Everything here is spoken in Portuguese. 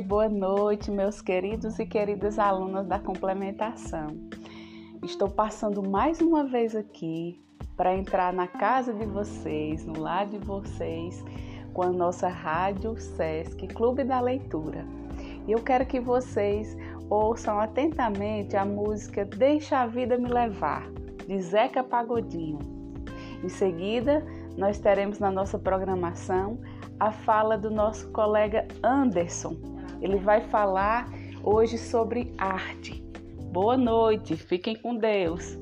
boa noite, meus queridos e queridas alunas da complementação. Estou passando mais uma vez aqui para entrar na casa de vocês, no lar de vocês, com a nossa Rádio Sesc Clube da Leitura. E eu quero que vocês ouçam atentamente a música Deixa a Vida Me Levar, de Zeca Pagodinho. Em seguida, nós teremos na nossa programação a fala do nosso colega Anderson. Ele vai falar hoje sobre arte. Boa noite, fiquem com Deus.